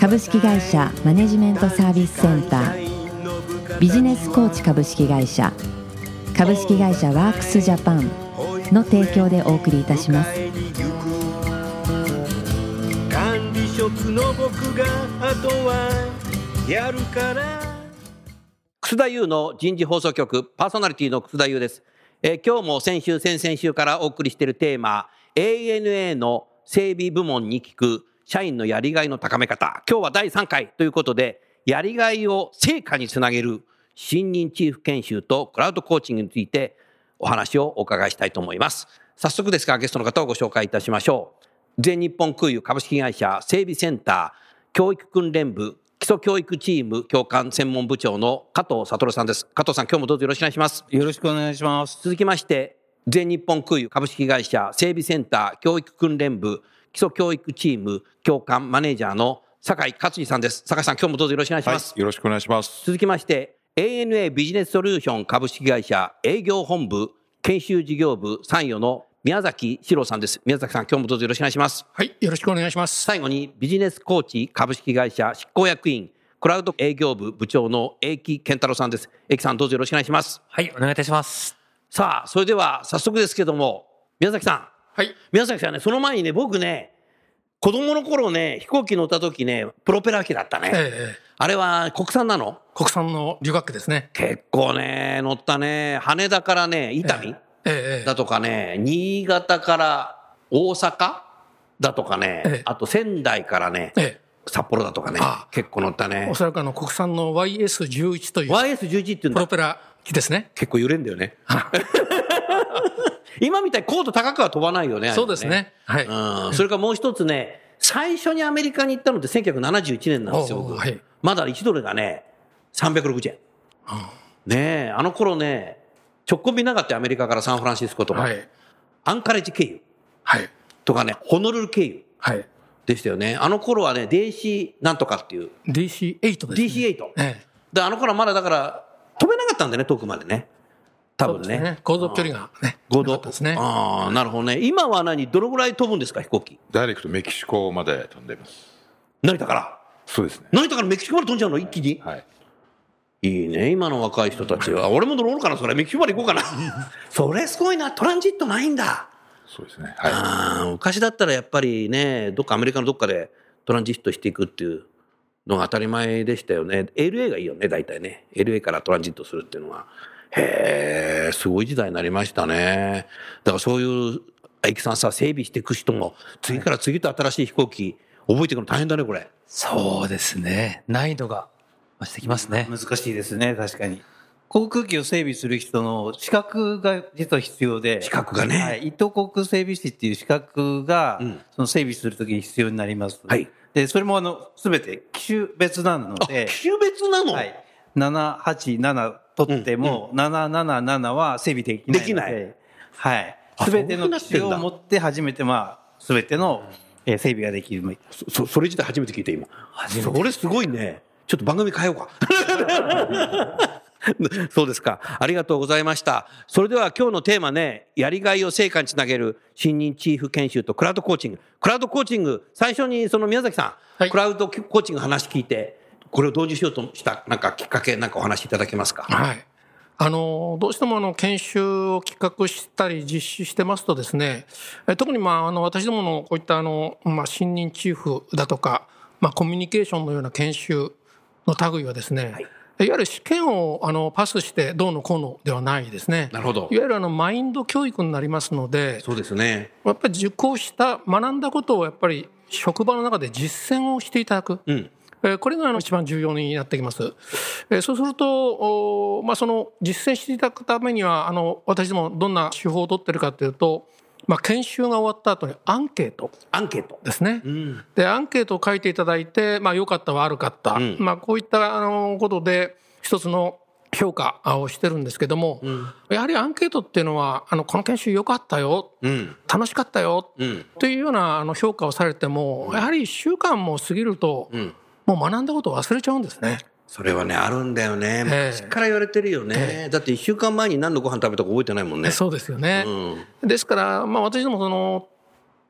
株式会社マネジメントサービスセンター。ビジネスコーチ株式会社。株式会社ワークスジャパンの提供でお送りいたします。管理職の僕があとはやるから。楠田優の人事放送局パーソナリティの楠田優です、えー今日も先週先々週からお送りしているテーマ ANA の整備部門に聞く社員のやりがいの高め方今日は第3回ということでやりがいを成果につなげる新任チーフ研修とクラウドコーチングについてお話をお伺いしたいと思います早速ですがゲストの方をご紹介いたしましょう全日本空輸株式会社整備センター教育訓練部基礎教育チーム教官専門部長の加藤悟さんです。加藤さん、今日もどうぞよろしくお願いします。よろしくお願いします。続きまして、全日本空輸株式会社整備センター教育訓練部基礎教育チーム教官マネージャーの酒井勝二さんです。酒井さん、今日もどうぞよろしくお願いしはます。い、よろしくお願いします。続きまして、ANA ビジネスソリューション株式会社営業本部研修事業部参与の宮崎史郎さんです。宮崎さん、今日もどうぞよろしくお願いします。はい、よろしくお願いします。最後にビジネスコーチ株式会社執行役員クラウド営業部部長の英木健太郎さんです。英木さんどうぞよろしくお願いします。はい、お願いいたします。さあ、それでは早速ですけども、宮崎さん。はい、宮崎さんね、その前にね、僕ね、子供の頃ね、飛行機乗った時ね、プロペラ機だったね。ええあれは国産なの？国産の旅客機ですね。結構ね、乗ったね、羽田からね、伊丹、えええだとかね、新潟から大阪だとかね、ええあと仙台からね、ええ札幌だとかね結構乗ったねお。そらくあの国産の YS11 という YS11 って言う。プロペラ機ですね。結構揺れんだよね。今みたいに高度高くは飛ばないよね。そうですね。はい。うん。それからもう一つね、最初にアメリカに行ったのって1971年なんですよ、僕はいまだ1ドルがね、360円。ねえ、あの頃ね、直行便なかったよアメリカからサンフランシスコとか。はい。アンカレッジ経由はい。とかね、ホノルル経由はい。でしたよね。あの頃はね、DC なんとかっていう、DC8 です、ね。DC8。ええで、あの頃はまだだから、飛べなかったんだよね、遠くまでね。多分ね。ね。航続距離がね。合同ですね。ああ、なるほどね。今は何、どのぐらい飛ぶんですか、飛行機？ダイレクトメキシコまで飛んでいます。成田から？そうですね。成田からメキシコまで飛んじゃうの、一気に？はい。いいね、今の若い人たちは。俺も乗ろうかな、それ。メキシコまで行こうかな。それすごいな、トランジットないんだ。そうですね。はあー昔だったらやっぱりね、どっかアメリカのどっかでトランジットしていくっていうのが当たり前でしたよね。LA がいいよね、大体ね。LA からトランジットするっていうのは。へえ、すごい時代になりましたね。だからそういう、エキさんさ、整備していく人も、次から次と新しい飛行機、覚えていくの大変だね、これ。そうですね。難易度が増してきますね。難しいですね、確かに。航空機を整備する人の資格が実は必要で。資格がねはい。一等航空整備士っていう資格が、うんその整備するときに必要になります。はい。で、それもあの、すべて機種別なのあ、で、機種別なの、はい。787取っても、777は整備できないので。できない。はい。あ。すべての機種を持って初めて、まあ、すべてのえー整備ができる。そそれ自体初めて聞いた今。それすごいね。ちょっと番組変えようか。そうですか。ありがとうございました。それでは今日のテーマねやりがいを成果につなげる新任チーフ研修とクラウドコーチング。クラウドコーチング最初にその宮崎さん、はい。クラウドコーチングの話聞いてこれを導入しようとしたなんかきっかけなんかお話しいただけますか？はい。あの、どうしてもあの、研修を企画したり実施してますとですね、え特にまあ、あの、私どものこういったあの、まあ、新任チーフだとか、まあ、コミュニケーションのような研修の類はですね、い、わゆる試験をあのパスしてどうのこうのではないですね。なるほどいわゆるあのマインド教育になりますので、そうですねやっぱり受講した、学んだことをやっぱり職場の中で実践をしていただく。うんえーこれがあの一番重要になってきます。えーそうすると、おまあ、その実践していただくためには、あの私どもどんな手法を取ってるかというと、まあ、研修が終わった後にアンケートアンケート。ですね。うん。で、アンケートを書いていただいて、まあ、良かった悪かった。うんまあ、こういった、あの、ことで、一つの評価をしてるんですけども、やはりアンケートっていうのは、あの、この研修良かったよ、うん。楽しかったよ、うん。というようなあの評価をされても、やはり1週間も過ぎると、んもう学んだことを忘れちゃうんですね。それはね、あるんだよね。ええ昔から言われてるよね。だって一週間前に何のご飯食べたか覚えてないもんね。そうですよね。うん。ですから、まあ、私どもその、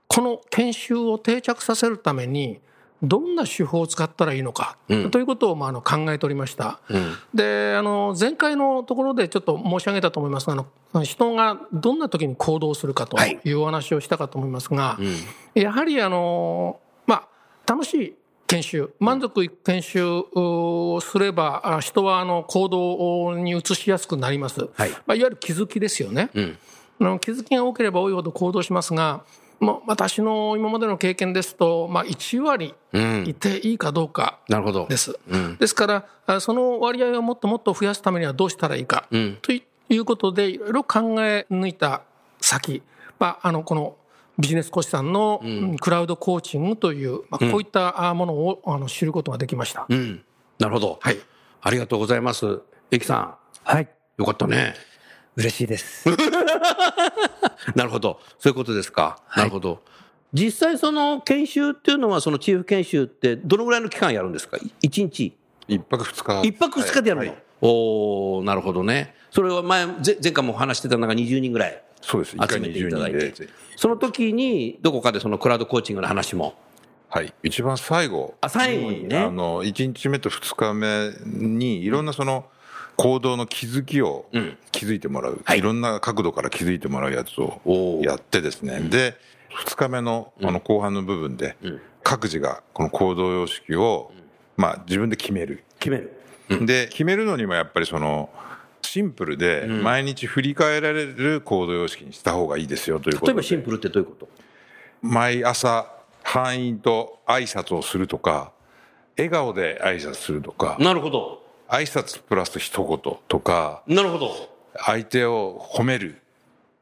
この研修を定着させるために、どんな手法を使ったらいいのか、うんということをまああの考えておりました。うん。で、あの、前回のところでちょっと申し上げたと思いますが、あの、人がどんな時に行動するかとはいいうお話をしたかと思いますが、うん。やはりあの、まあ、楽しい研修、満足いく研修をすれば、あ人はあの行動に移しやすくなります。はいまあ、いわゆる気づきですよね。うん。あの気づきが多ければ多いほど行動しますが、まあ、私の今までの経験ですと、まあ、1割うんいていいかどうかなるほど。です。うん。ですから、あその割合をもっともっと増やすためにはどうしたらいいか、うん。ということで、いろいろ考え抜いた先、まあ、あのこのビジネスコーチさんのうんクラウドコーチングという、まあ、こういったあものをあの知ることができました。うん。なるほど。はい。ありがとうございます。エキさん、はい。よかったね。嬉しいです。なるほど。そういうことですか。なるほど。実際その研修っていうのは、そのチーフ研修ってどのぐらいの期間やるんですか？一日？一泊二日。一泊二日でやるの、はいおおなるほどね。それは前、ぜ前回も話してたのが20人ぐらいそうです。集めてい20ただいて人で。。その時に、どこかでそのクラウドコーチングの話も。はい。一番最後。あ最後にねあの、1日目と2日目に、いろんなその、行動の気づきをうん気づいてもらう、はいい、ろんな角度から気づいてもらうやつをやってですね、で、2日目のあの後半の部分で、ん各自がこの行動様式を、まあ自分で決める。決める。で、決めるのにもやっぱりその、シンプルで毎日振り返られる行動様式にした方がいいですよということで。例えばシンプルってどういうこと？毎朝班員と挨拶をするとか笑顔で挨拶するとかなるほど。挨拶プラス一言とかなるほど。相手を褒める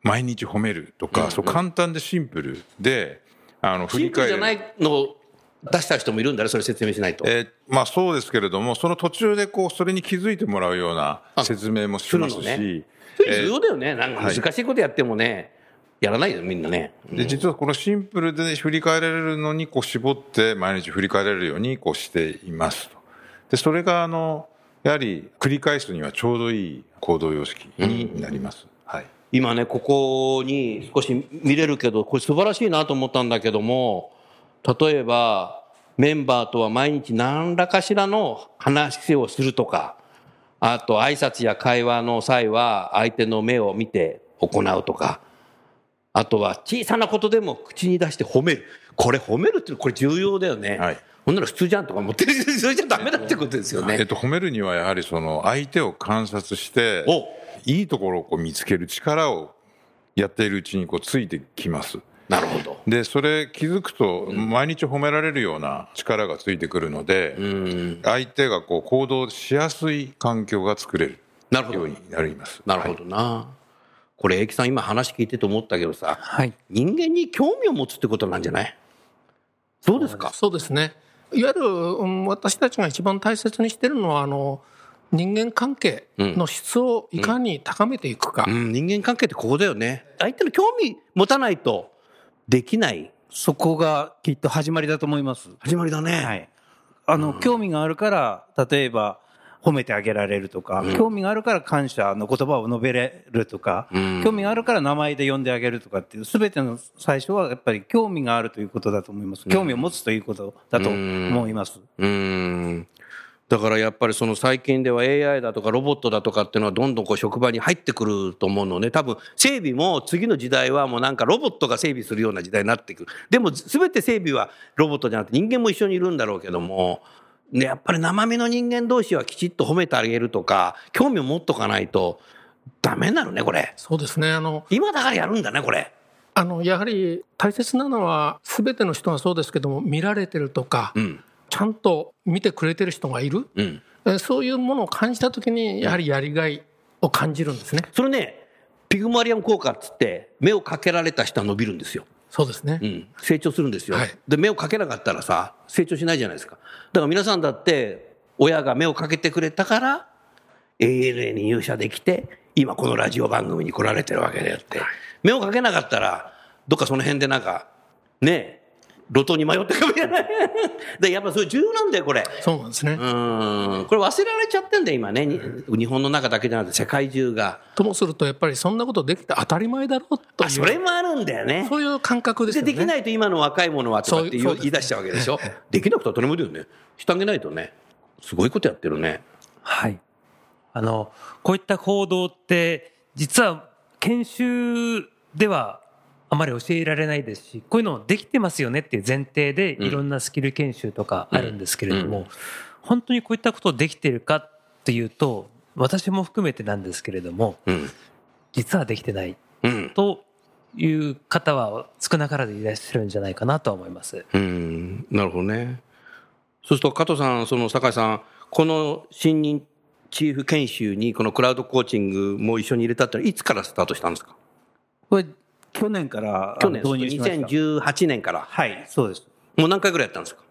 毎日褒めるとか、そう簡単でシンプルであの振シンり返るプルじゃないのを出した人もいるんだね、それ説明しないと。えーまあそうですけれどもその途中でこうそれに気づいてもらうような説明もしますしすねそれ重要だよね。なんか難しいことやってもね、やらないよ、みんなね。で実はこのシンプルで振り返られるのにこう絞って毎日振り返られるようにこうしていますと。でそれがあのやはり繰り返すにはちょうどいい行動様式になります。はい。今ね、ここに少し見れるけど、これ素晴らしいなと思ったんだけども、例えば、メンバーとは毎日何らかしらの話をするとか、あと挨拶や会話の際は相手の目を見て行うとか、あとは小さなことでも口に出して褒める。これ褒めるってこれ重要だよね。はいほんなら普通じゃんとか思ってる。それじゃダメだってことですよね。えっと褒めるにはやはりその相手を観察しておいいところをこう見つける力をやっているうちにこうついてきます。なるほど。でそれ気づくと毎日褒められるような力がついてくるので、うん。相手がこう行動しやすい環境が作れるなるほどようになります。なるほどな。これ、エキさん今話聞いてて思ったけどさ、はい。人間に興味を持つってことなんじゃない？そうですか？そうですね。いわゆる、うん私たちが一番大切にしてるのは、あの、人間関係の質をいかに高めていくか。うん、人間関係ってここだよね。相手の興味持たないとできないそこがきっと始まりだと思います。始まりだね。はい。あの、興味があるから、例えば、褒めてあげられるとか、興味があるから感謝の言葉を述べれるとか、ん興味があるから名前で呼んであげるとかっていう、すべての最初はやっぱり興味があるということだと思います。興味を持つということだと思います。うーん。だからやっぱりその最近では AI だとかロボットだとかっていうのはどんどんこう職場に入ってくると思うのね。多分整備も次の時代はもうなんかロボットが整備するような時代になってくる。でも全て整備はロボットじゃなくて人間も一緒にいるんだろうけども、ね、やっぱり生身の人間同士はきちっと褒めてあげるとか、興味を持っとかないとダメになるね、これ。そうですね。あの、今だからやるんだね、これ。あの、やはり大切なのは、すべての人がそうですけども、見られてるとか、うん。ちゃんと見てくれてる人がいる？うん。えそういうものを感じたときに、やはりやりがいを感じるんですね。それね、ピグマリアム効果っつって、目をかけられた人は伸びるんですよ。そうですね。うん、成長するんですよ、はいで、目をかけなかったらさ、成長しないじゃないですか。だから皆さんだって、親が目をかけてくれたから、ANA に入社できて、今このラジオ番組に来られてるわけであって、目をかけなかったら、どっかその辺でなんか、ねえ、路頭に迷ってるかもしれない。で、やっぱそれ重要なんだよ、これ。そうなんですね。うん、これ忘れられちゃってんだよ、今ね。に日本の中だけじゃなくて世界中が。ともすると、やっぱりそんなことできて当たり前だろうとそれもあるんだよね。そういう感覚ですで、よね。できないと今の若い者はとかって言い出しちゃうわけでしょ？できなくて当たり前だよね。してあげないとね。すごいことやってるね。はい。あの、こういった行動って、実は研修ではあまり教えられないですし、こういうのできてますよねっていう前提でうんいろんなスキル研修とかあるんですけれども、うん本当にこういったことできてるかっていうと、私も含めてなんですけれども、うん。実はできてないうん。という方は少なからずいらっしゃるんじゃないかなとは思います。うん。なるほどね。そうすると加藤さん、その酒井さん、この新任チーフ研修にこのクラウドコーチングも一緒に入れたってのはいつからスタートしたんですか？これ、去年から去年、導入しました。2018年から。はい、そうです。もう何回ぐらいやったんですか？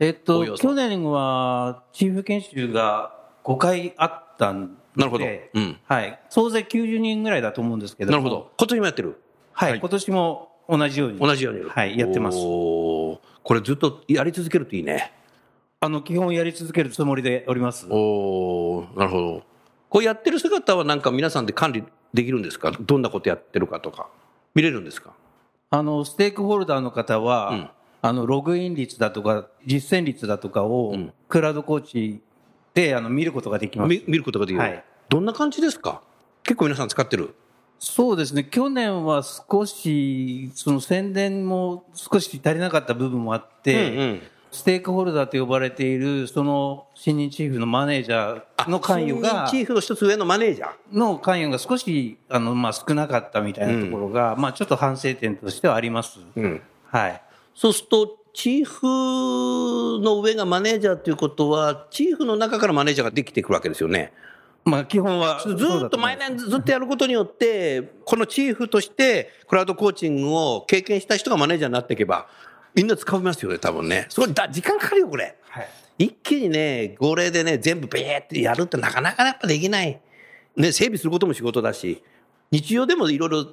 えっと、去年は、チーフ研修が5回あったんで、なるほどうんはい。総勢90人ぐらいだと思うんですけどもなるほど。今年もやってる？はい、今年も同じように。同じように。はい、やってます。これずっとやり続けるといいね。あの、基本やり続けるつもりでおります。おーなるほど。こうやってる姿はなんか皆さんで管理できるんですか？どんなことやってるかとか。見れるんですか？あの、ステークホルダーの方は、うん。あの、ログイン率だとか、実践率だとかを、うん。クラウドコーチで、あの、見ることができます。見見ることができる、はい。どんな感じですか？結構皆さん使ってる。そうですね。去年は少し、その宣伝も少し足りなかった部分もあって、うんうんステークホルダーと呼ばれている、その新任チーフのマネージャーの関与が、チーフの一つ上のマネージャー。の関与が少し、あの、まあ、少なかったみたいなところが、まあ、ちょっと反省点としてはあります。うん。はい。そうすると、チーフの上がマネージャーということは、チーフの中からマネージャーができてくるわけですよね。まあ、基本は。ずーっと毎年ずっとやることによって、このチーフとしてクラウドコーチングを経験した人がマネージャーになっていけば、みんな使いますよね、多分ね。それだ、時間かかるよ、これ。はい。一気にね、号令でね、全部ベーってやるってなかなかやっぱできない。ね、整備することも仕事だし、日常でもいろいろ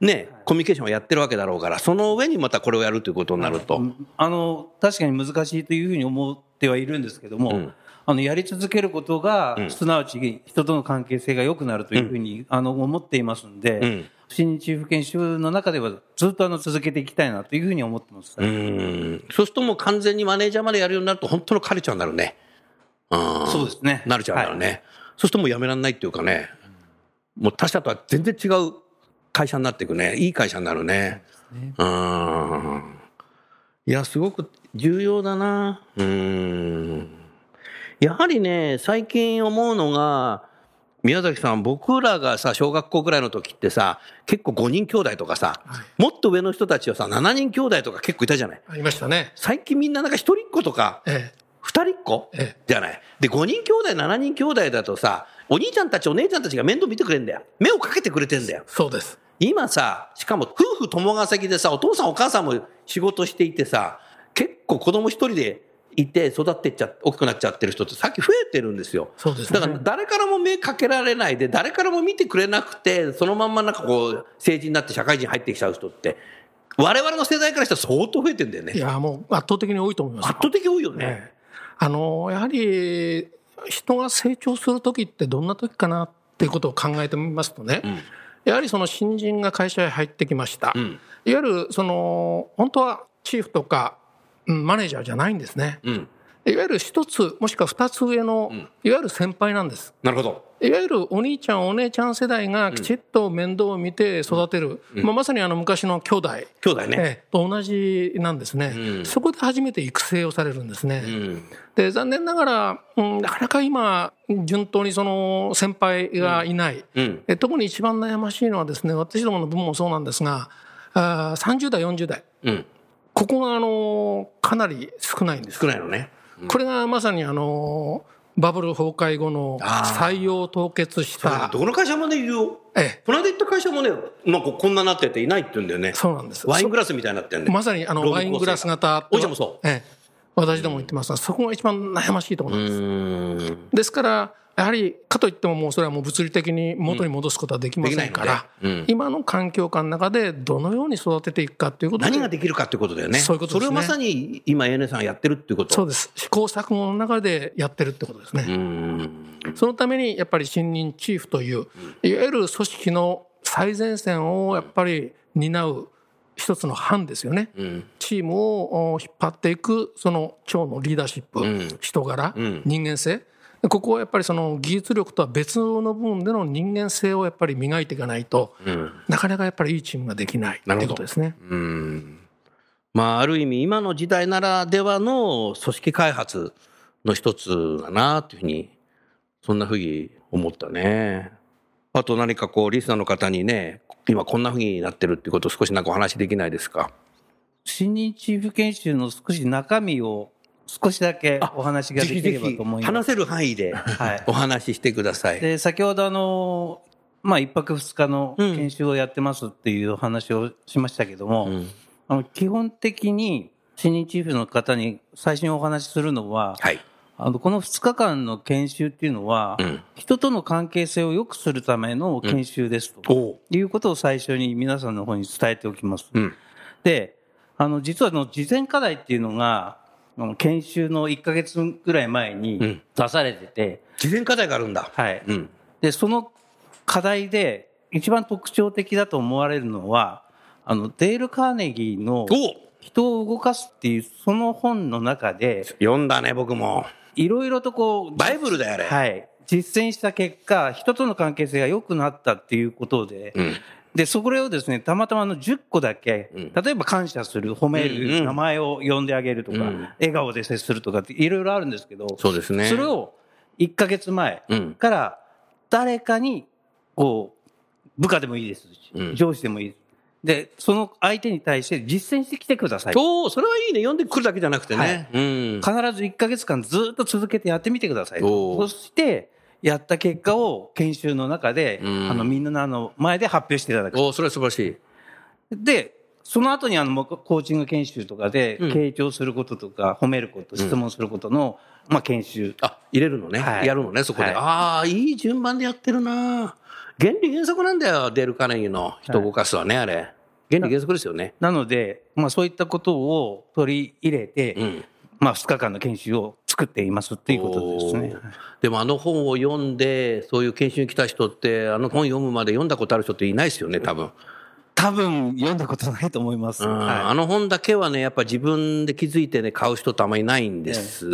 ね、コミュニケーションをやってるわけだろうから、その上にまたこれをやるということになると。あの、確かに難しいというふうに思ってはいるんですけども、うんあの、やり続けることが、うんすなわち人との関係性が良くなるというふうに、あの、思っていますんで、うん新日チーフ研修の中ではずっとあの、続けていきたいなというふうに思ってます。うん。そうするともう完全にマネージャーまでやるようになると、本当のカルチャーになるね。うん。そうですね。なるちゃうからね。はいそうするともうやめられないっていうかね、もう他社とは全然違う会社になっていくね。いい会社になるね。うん。いや、すごく重要だな。うん。やはりね、最近思うのが、宮崎さん、僕らがさ、小学校ぐらいの時ってさ、結構5人兄弟とかさ、もっと上の人たちはさ、7人兄弟とか結構いたじゃない？ありましたね。最近みんななんか一人っ子とか、ええ。二人っ子ええじゃない？で、5人兄弟、7人兄弟だとさ、お兄ちゃんたち、お姉ちゃんたちが面倒見てくれんだよ。目をかけてくれてんだよ。そうです。今さ、しかも夫婦共稼ぎでさ、お父さんお母さんも仕事していてさ、結構子供一人でいて育ってっちゃ、大きくなっちゃってる人ってさっき増えてるんですよ。そうですねだから誰からも目かけられないで、誰からも見てくれなくて、そのまんまなんかこう、成人になって社会人入ってきちゃう人って、我々の世代からしたら相当増えてんだよねい。や、もう圧倒的に多いと思います。圧倒的多いよね。ええあのやはり人が成長する時ってどんな時かなっていうことを考えてみますとね、やはりその新人が会社へ入ってきました、んいわゆるその本当はチーフとかうんマネージャーじゃないんですね、うん。いわゆる一つもしくは二つ上の、いわゆる先輩なんです。なるほど。いわゆるお兄ちゃんお姉ちゃん世代がきちっと面倒を見て育てる、まあ、まさにあの昔の兄弟。兄弟ね。ええ。と同じなんですね、うん。そこで初めて育成をされるんですね。うん。で残念ながら、うん、なかなか今順当にその先輩がいない、う特に一番悩ましいのはですね私どもの部門もそうなんですがあー30代40代。うん。ここがあのかなり少ないんです少ないのね。これがまさにあのバブル崩壊後の採用凍結したどこの会社もね、言うよ。ええこの間行った会社もね、なんかこんななってていないって言うんだよね。そうなんですワイングラスみたいになってんで。まさにあのワイングラス型おいちゃんもそう。ええ、私ども言ってますがそこが一番悩ましいところうなんです。ですから、やはりかといっても、もうそれはもう物理的に元に戻すことはできませんから、うんうん今の環境下の中でどのように育てていくかということで、何ができるかってことだよね。そういうことですねそれをまさに今 ANA さんがやってるっていうこと。そうです、試行錯誤の中でやってるってことですね。そのためにやっぱり新任チーフという、いわゆる組織の最前線をやっぱり担う一つの班ですよね。うん。チームをお引っ張っていくその長のリーダーシップ、ん人柄、ん人間性ここはやっぱりその技術力とは別の部分での人間性をやっぱり磨いていかないと、うん。なかなかやっぱりいいチームができないということですね。うん。まあ、ある意味、今の時代ならではの組織開発の一つだな、というふうに、そんなふうに思ったね。あと何かこう、リスナーの方にね、今こんなふうになってるっていうことを少しなんかお話できないですか？新任チーフ研修の少し中身を少しだけお話ができればと思います。話せる範囲ではいお話ししてください。で、先ほどあの、まあ、一泊二日の研修をやってますっていうお話をしましたけども、うんあの基本的に新任チーフの方に最初にお話しするのは、はい。あの、この2日間の研修っていうのは、うん人との関係性を良くするための研修ですと、おういうことを最初に皆さんの方に伝えておきます。うん。で、あの、実はあの、事前課題っていうのが、研修の1ヶ月ぐらい前うんに出されてて、事前課題があるんだ。はい。うん。で、その課題で一番特徴的だと思われるのは、あの、デール・カーネギーのお人を動かすっていうその本の中で、読んだね、僕も。いろいろとこう、バイブルだよ、あれ。はい。実践した結果、人との関係性が良くなったっていうことで、うん。で、それをですね、たまたまあの10個だけ、うん例えば感謝する、褒める、名前を呼んであげるとか、うん笑顔で接するとかっていろいろあるんですけど、そうですね。それを1ヶ月前うん。から誰かに、こう、部下でもいいですし、うん上司でもいいです。で、その相手に対して実践してきてください。おお、それはいいね。読んでくるだけじゃなくてね。うん。必ず1ヶ月間ずっと続けてやってみてください。そして、やった結果を研修の中で、うんあの、みんなの前で発表していただく。おお、それは素晴らしい。で、その後にあの、コーチング研修とかで、うん傾聴することとか、褒めること、質問することの、まあ、研修。あ、入れるのね。はいやるのね、そこで。はいああ、いい順番でやってるな。原理原則なんだよ、デール・カーネギーの人を動かすはね、あれ。原理原則ですよね。なので、まあ、そういったことを取り入れて、うん。まあ、2日間の研修を作っていますっていうことですね。でもあの本を読んで、そういう研修に来た人って、あの本読むまで読んだことある人っていないですよね、多分。多分、読んだことないと思います。うんはいあの本だけはね、やっぱ自分で気づいてね、買う人ってあんまりいないんです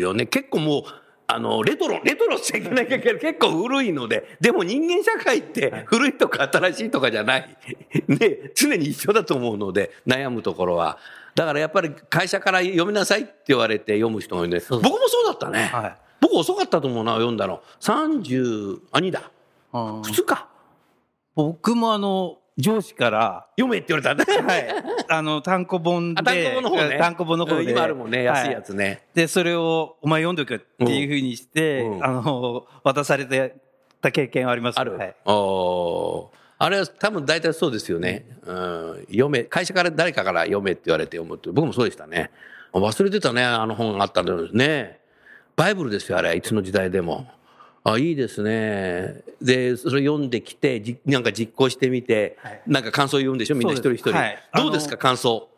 よね。結構もう、あの、レトロ、レトロしちゃいけないけど、結構古いので、でも人間社会って古いとか新しいとかじゃない。ね、常に一緒だと思うので、悩むところは。だからやっぱり会社から読みなさいって言われて読む人が多いんで、僕もそうだったね。はい僕遅かったと思うな、読んだの。30、あ、2だ。うん普通か。僕もあの、上司から、読めって言われたんだ。はい。あの、単行本で、あ、単行本の方ね。単行本の方で。うん今あるもんね、安いやつね。で、それを、お前読んどけっていうふうにして、うんあの、渡されてた経験はあります。ある。はい。おーあれは多分大体そうですよね。うん。読め、会社から誰かから読めって言われて読むって。僕もそうでしたね。忘れてたね、あの本があったんだよね。バイブルですよ、あれ。いつの時代でも。あ、いいですね。で、それ読んできて、じなんか実行してみて、はいなんか感想言うんでしょ？みんな一人一人。はいどうですか、感想。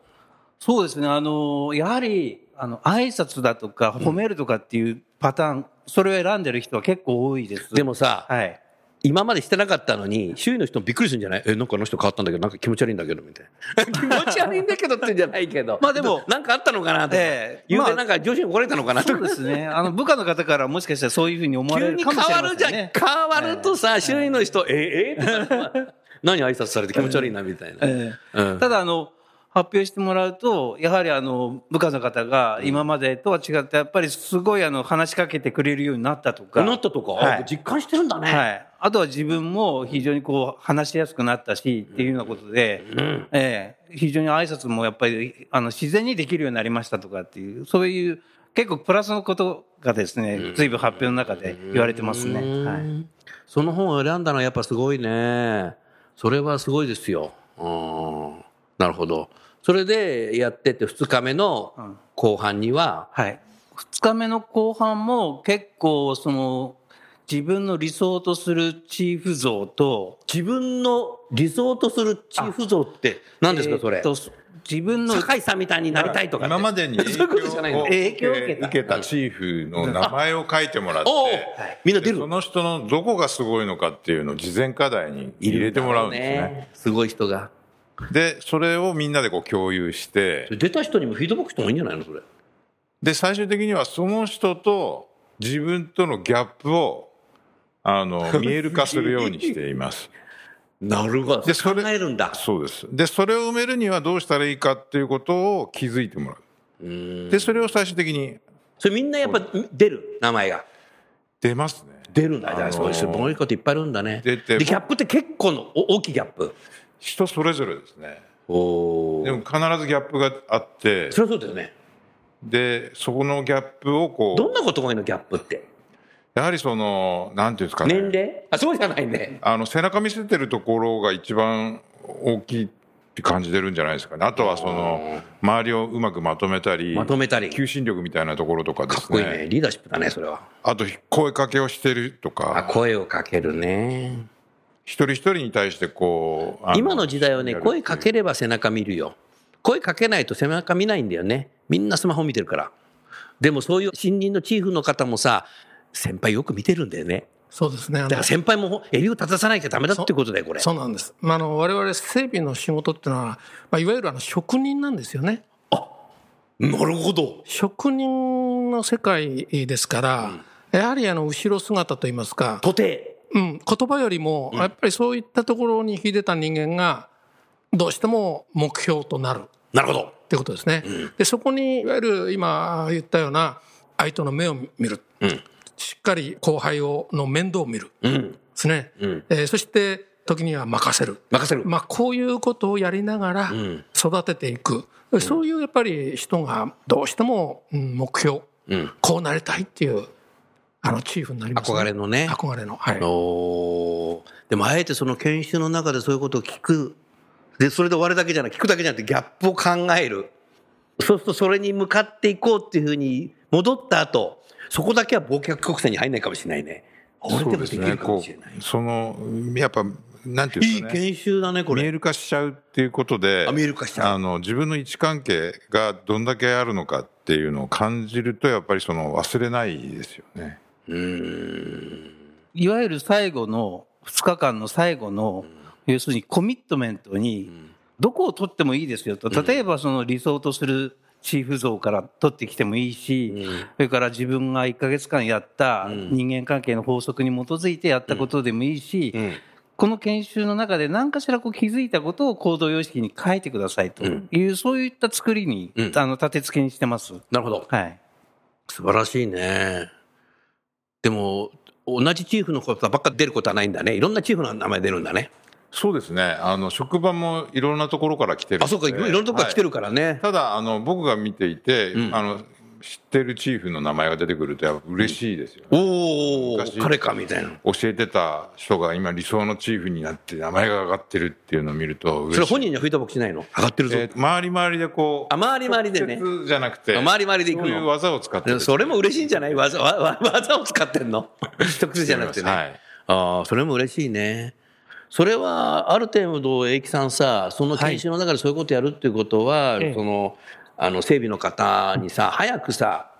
そうですね。あの、やはり、あの、挨拶だとか、褒めるとかっていうパターン、それを選んでる人は結構多いです。でもさ、はい。今までしてなかったのに、周囲の人もびっくりするんじゃない？え、なんかあの人変わったんだけど、なんか気持ち悪いんだけど、みたいな。気持ち悪いんだけどってんじゃないけど。まあでもなんかあったのかなとか。ええ言うてまあなんか上司に怒られたのかなとそうか。ですね。あの、部下の方からもしかしたらそういうふうに思われ急にるかもしれ変わるじゃん。変わるとさ、周囲の人、え、え、え 何挨拶されて気持ち悪いな、みたいな。ええうんただ、あの、発表してもらうと、やはりあの、部下の方が今までとは違って、やっぱりすごいあの、話しかけてくれるようになったとか。なったとか、はいあ実感してるんだね。はい。あとは自分も非常にこう、話しやすくなったし、っていうようなことで、うん。ええ非常に挨拶もやっぱり、あの、自然にできるようになりましたとかっていう、そういう結構プラスのことがですね、随分発表の中で言われてますね。はい。その本を選んだのはやっぱすごいね。それはすごいですよ。うんなるほど。それでやってて2日目の後半には、はい。二日目の後半も結構その自分の理想とするチーフ像と、自分の理想とするチーフ像って何ですか、それ？えー。と自分の酒井さんみたいになりたいとか。今までに影響を影響を受けた受けたチーフの名前を書いてもらって、みんな出るでその人のどこがすごいのかっていうのを事前課題に入れてもらうんですね。すごい人が。で、それをみんなでこう共有して、出た人にもフィードバックしてもいいんじゃないのそれ？で、最終的にはその人と自分とのギャップを、あの、見える化するようにしています。なるほど。でそれ考えるんだ。そうです。で、それを埋めるにはどうしたらいいかっていうことを気づいてもらう。で、それを最終的にそれみんなやっぱ出る？名前が。出ますね。出るんだ。ああのーそういうこといっぱいあるんだね。出てで、ギャップって結構のお大きいギャップ。人それぞれですね。おでも必ずギャップがあって、それはそうだよね。で、そこのギャップをこう、どんなことがいいのギャップって？やはりその、なんていうんですかね。年齢？あ、そうじゃないね。あの、背中見せてるところが一番大きいって感じてるんじゃないですかね。あとはその、周りをうまくまとめたり、まとめたり。求心力みたいなところとかですかっこいいね。ね。リーダーシップだね、それは。あと、声かけをしてるとあ、か、声をかけるね。一人一人に対してこう、あ今の時代はね、声かければ背中見るよ。声かけないと背中見ないんだよね。みんなスマホ見てるから。でもそういう新任のチーフの方もさ、先輩よく見てるんだよね。そうですね。だから先輩も襟を立たさなきゃダメだってことだよ、これ。そうなんです。まあ、あの我々整備の仕事っていうのは、まあ、いわゆるあの職人なんですよね。なるほど。職人の世界ですから、やはりあの後ろ姿といいますか、とて。うん、言葉よりも、やっぱりそういったところに秀でた人間が、どうしても目標となるなるほど。ってことですね。で、そこに、いわゆる今言ったような、相手の目を見る。しっかり後輩をの面倒を見る。ですね。えーそして、時には任せる。任せる。まあ、こういうことをやりながら育てていく、そういうやっぱり人がどうしてもうん目標、こうなりたいっていうあのチーフになります、憧れのね憧れのはいでもあえてその研修の中でそういうことを聞く。で、それで終わるだけじゃなく聞くだけじゃなくてギャップを考える。そうするとそれに向かっていこうっていうふうに戻った後、そこだけは忘却曲線に入んないかもしれないね。俺でもできるかもしれない。その、やっぱ、なんていいいうんですかね。研修だね、これ。見える化しちゃうっていうことで、あ見える化しちゃうあの、自分の位置関係がどんだけあるのかっていうのを感じると、やっぱりその忘れないですよね。いわゆる最後の、2日間の最後の、要するにコミットメントに、どこを取ってもいいですよと。例えばその理想とするチーフ像から取ってきてもいいし、それから自分が1ヶ月間やった人間関係の法則に基づいてやったことでもいいし、この研修の中で何かしらこう気づいたことを行動様式に書いてくださいという、そういった作りに、あの、立て付けにしてます。なるほど。はい。素晴らしいね。でも、同じチーフのことばっか出ることはないんだね。いろんなチーフの名前出るんだね。そうですね。あの、職場もいろんなところから来てるあ、そうか、いろいろなとこから来てるからね。ただ、あの、僕が見ていて、あの、知ってるチーフの名前が出てくると、やっぱ嬉しいですよね。おお、昔彼かみたいな。教えてた人が今理想のチーフになって名前が上がってるっていうのを見ると嬉しい。それ本人にはフィードバックしないの？上がってるぞ。えー周り周りでこう。あ周り周りでねじゃなくて。あ周り周りで行くの？そういう技を使ってる。それも嬉しいんじゃない？技わわ技を使ってんの？直接じゃなくてね。はいああ、それも嬉しいね。それは、ある程度、英樹さんさ、その研修の中でそういうことやるっていうことは、ええその、あの、整備の方にさ、早くさ、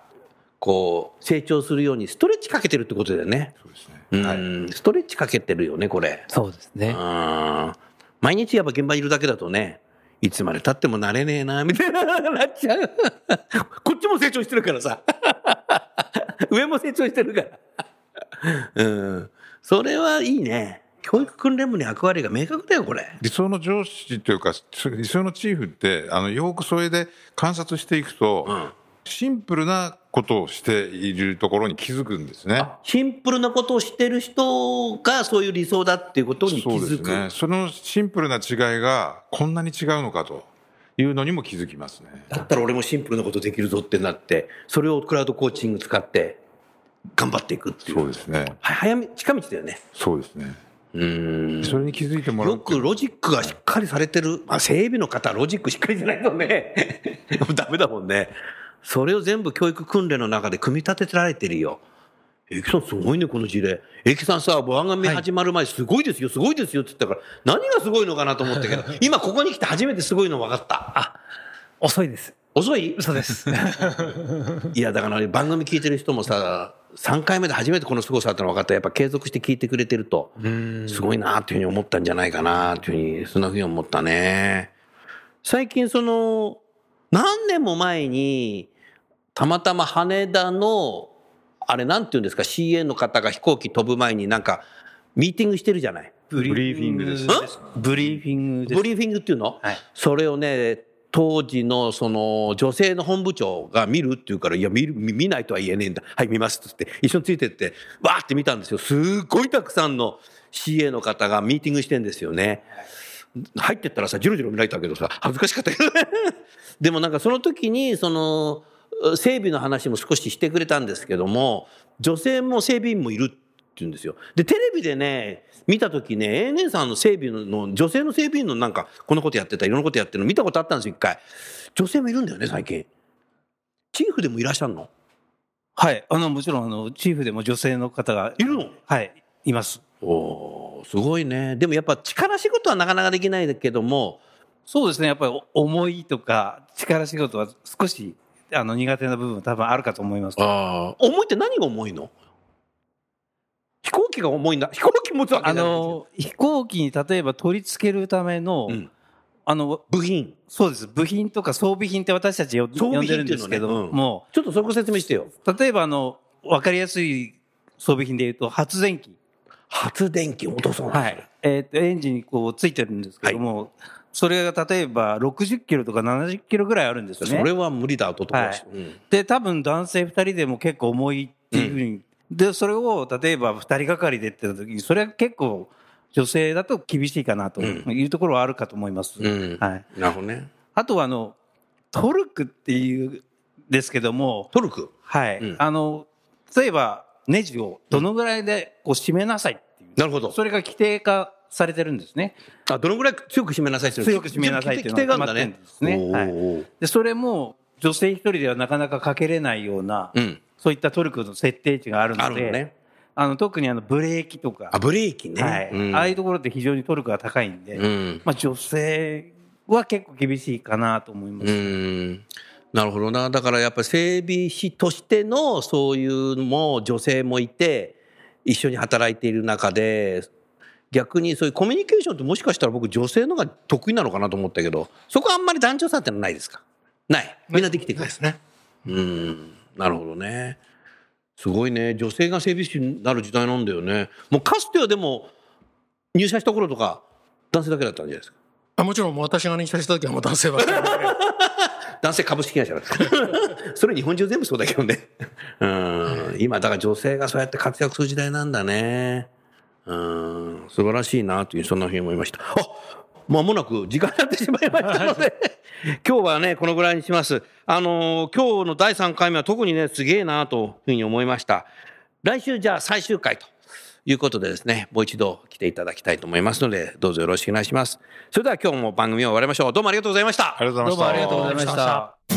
こう、成長するようにストレッチかけてるってことだよね。そうですね。うん、ストレッチかけてるよね、これ。そうですね。うん毎日やっぱ現場にいるだけだとね、いつまで経ってもなれねえな、みたいななっちゃう。こっちも成長してるからさ。上も成長してるから。うん。それはいいね。教育訓練部に役割が明確だよ、これ。理想の上司というか、理想のチーフって、あの、よくそれで観察していくと、シンプルなことをしているところに気づくんですね。シンプルなことをしてる人がそういう理想だっていうことに気づく。ね。そのシンプルな違いがこんなに違うのかというのにも気づきますね。だったら俺もシンプルなことできるぞってなって、それをクラウドコーチング使って、頑張っていくっていう。そうですね。は早め、近道だよね。そうですね。うーん。それに気づいてもらうよくロジックがしっかりされてる、まあ、整備の方はロジックしっかりじゃないとね、ダメだもんね。それを全部教育訓練の中で組み立てられてるよ。エキさんすごいね、この事例。エキさんさ、番組始まる前、すごいですよ、すごいですよって言ったから、何がすごいのかなと思ったけど、今ここに来て初めてすごいの分かった。遅いです。遅い？そうです。いや、だから番組聞いてる人もさ、3回目で初めてこの凄さっての分かった。ら、やっぱ継続して聞いてくれてると、すごいなっていうふうに思ったんじゃないかなっていうふうに、そんなふうに思ったね。最近その、何年も前に、たまたま羽田の、あれなんて言うんですか、CA の方が飛行機飛ぶ前になんか、ミーティングしてるじゃない。ブリーフィングですブリーフィングです。ブリーフィングっていうの、はい。それをね、当時のその女性の本部長が見るって言うから、いや、見る、見ないとは言えねえんだ。はい、見ますってって、一緒についてって、わーって見たんですよ。すっごいたくさんの CA の方がミーティングしてんですよね。入ってったらさ、じろじろ見られたけどさ、恥ずかしかったけど。でもなんかその時に、その、整備の話も少ししてくれたんですけども、女性も整備員もいるって言うんですよ。で、テレビでね、見た時ね、ANA さんの整備の、女性の整備員のなんか、こんなことやってた、いろんなことやってるの見たことあったんですよ、一回。女性もいるんだよね、最近。チーフでもいらっしゃるの？はい。あの、もちろん、あの、チーフでも女性の方が。いるの？はい。います。おーすごいね。でもやっぱ力仕事はなかなかできないけども、そうですね。やっぱり、お重いとか、力仕事は少し、あの、苦手な部分多分あるかと思います。あ重いって何が重いの？飛行機が重いんだ。飛行機持つわけあじゃないですよの、飛行機に例えば取り付けるための、うんあの、部品。そうです。部品とか装備品って私たちよ装備呼んでる品っていうのねんですけどうんも、ちょっとそこ説明してよ。例えばあの、わかりやすい装備品で言うと、発電機。発電機落とそうなんはですよい。えっ、と、エンジンにこうついてるんですけども、それが例えば60キロとか70キロぐらいあるんですよね。それは無理だととはいうんで、多分男性2人でも結構重いっていうふうに、で、それを例えば2人がかりでって言った時に、それは結構女性だと厳しいかなというところはあるかと思います。うんはい。なるほどね。あとはあの、トルクっていうんですけども、トルク？はい。うんあの、例えばネジをどのぐらいでこう締めなさいっていう、なるほど。それが規定化されてるんですね。あ、どのぐらい強く締めなさいって強く締めなさいっていうのが。決まってるんですねはいで、それも女性一人ではなかなかかけれないような、うん。そういったトルクの設定値があるので、あるのね。あの特にあのブレーキとか、あ、ブレーキね。はいうんああいうところって非常にトルクが高いんで、うん。まあ、女性は結構厳しいかなと思います。うん。なるほどな。だからやっぱり整備士としてのそういうのも女性もいて、一緒に働いている中で、逆にそういうコミュニケーションってもしかしたら僕女性の方が得意なのかなと思ったけど、そこはあんまり男女差ってのはないですか？ない。みんなできてくる。ですね。うん。なるほどね。すごいね。女性が整備士になる時代なんだよね。もうかつてはでも、入社した頃とか、男性だけだったんじゃないですか？あもちろんもう私が入社した時はもう男性ばっかりで 男性株式会社だった。それ日本中全部そうだけどね。うん。今、だから女性がそうやって活躍する時代なんだね。うん。素晴らしいなという、そんなふうに思いました。あまもなく時間になってしまいましたので、今日はね、このぐらいにします。あのー今日の第3回目は特にね、すげえなというふうに思いました。来週じゃあ最終回ということでですね、もう一度来ていただきたいと思いますので、どうぞよろしくお願いします。それでは今日も番組を終わりましょう。どうもありがとうございましたあ。りがとうございました。どうもありがとうございました。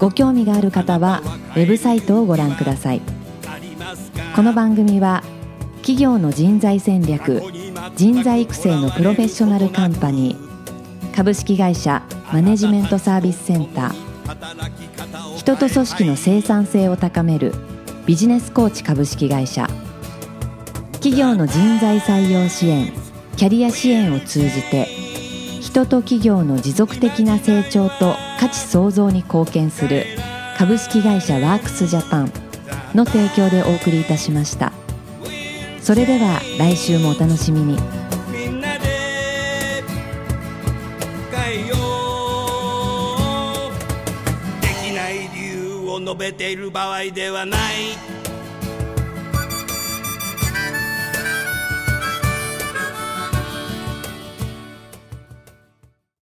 ご興味がある方はウェブサイトをご覧ください。この番組は企業の人材戦略人材育成のプロフェッショナルカンパニー株式会社マネジメントサービスセンター人と組織の生産性を高めるビジネスコーチ株式会社企業の人材採用支援キャリア支援を通じて人と企業の持続的な成長と価値創造に貢献する株式会社ワークスジャパンの提供でお送りいたしました。それでは来週もお楽しみに。みんなで変えよ。うできない理由を述べている場合ではない。